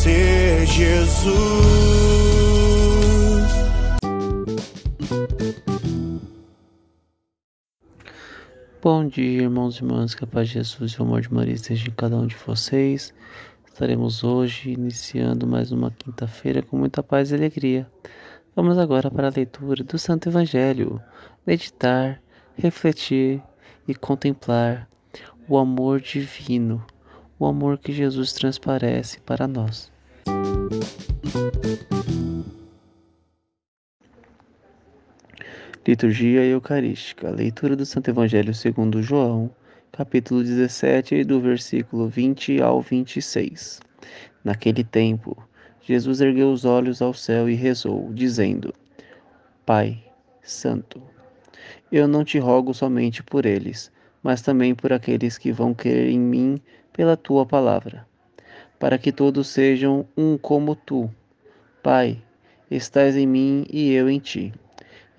Conhecer Jesus. Bom dia, irmãos e irmãs, que a paz de Jesus e o amor de Maria esteja em cada um de vocês. Estaremos hoje iniciando mais uma quinta-feira com muita paz e alegria. Vamos agora para a leitura do Santo Evangelho, meditar, refletir e contemplar o amor divino, o amor que Jesus transparece para nós. Liturgia Eucarística. Leitura do Santo Evangelho segundo João, capítulo 17, do versículo 20 ao 26. Naquele tempo, Jesus ergueu os olhos ao céu e rezou, dizendo: Pai Santo, eu não te rogo somente por eles, mas também por aqueles que vão crer em mim pela tua palavra, para que todos sejam um como tu. Pai, estás em mim e eu em ti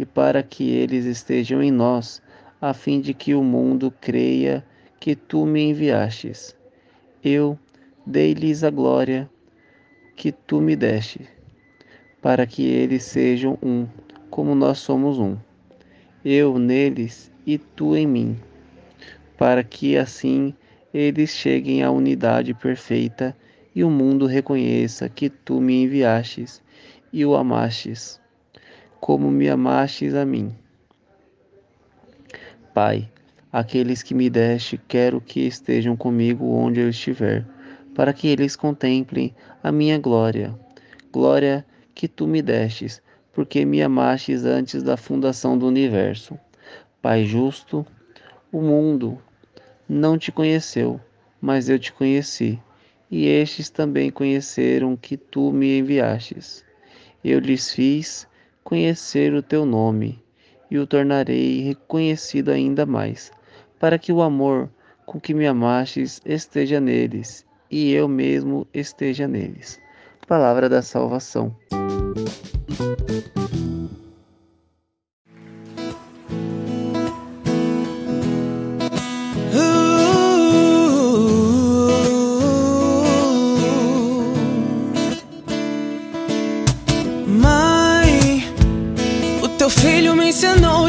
e para que eles estejam em nós, a fim de que o mundo creia que tu me enviastes. Eu dei-lhes a glória que tu me deste, para que eles sejam um, como nós somos um. Eu neles e tu em mim, para que assim eles cheguem à unidade perfeita e o mundo reconheça que tu me enviastes e o amastes como me amastes a mim. Pai, aqueles que me deste, quero que estejam comigo onde eu estiver, para que eles contemplem a minha glória, glória que tu me destes, porque me amastes antes da fundação do universo. Pai justo, o mundo não te conheceu, mas eu te conheci, e estes também conheceram que tu me enviastes. Eu lhes fiz conhecer o teu nome e o tornarei reconhecido ainda mais, para que o amor com que me amastes esteja neles e eu mesmo esteja neles. Palavra da salvação.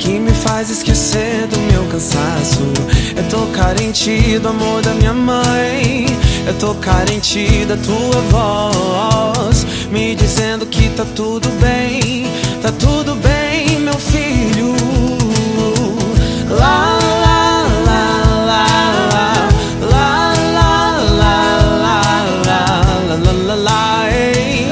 que me faz esquecer do meu cansaço. É eu tô carente do amor da minha mãe, é eu tô carente da tua voz, me dizendo que tá tudo bem, tá tudo bem.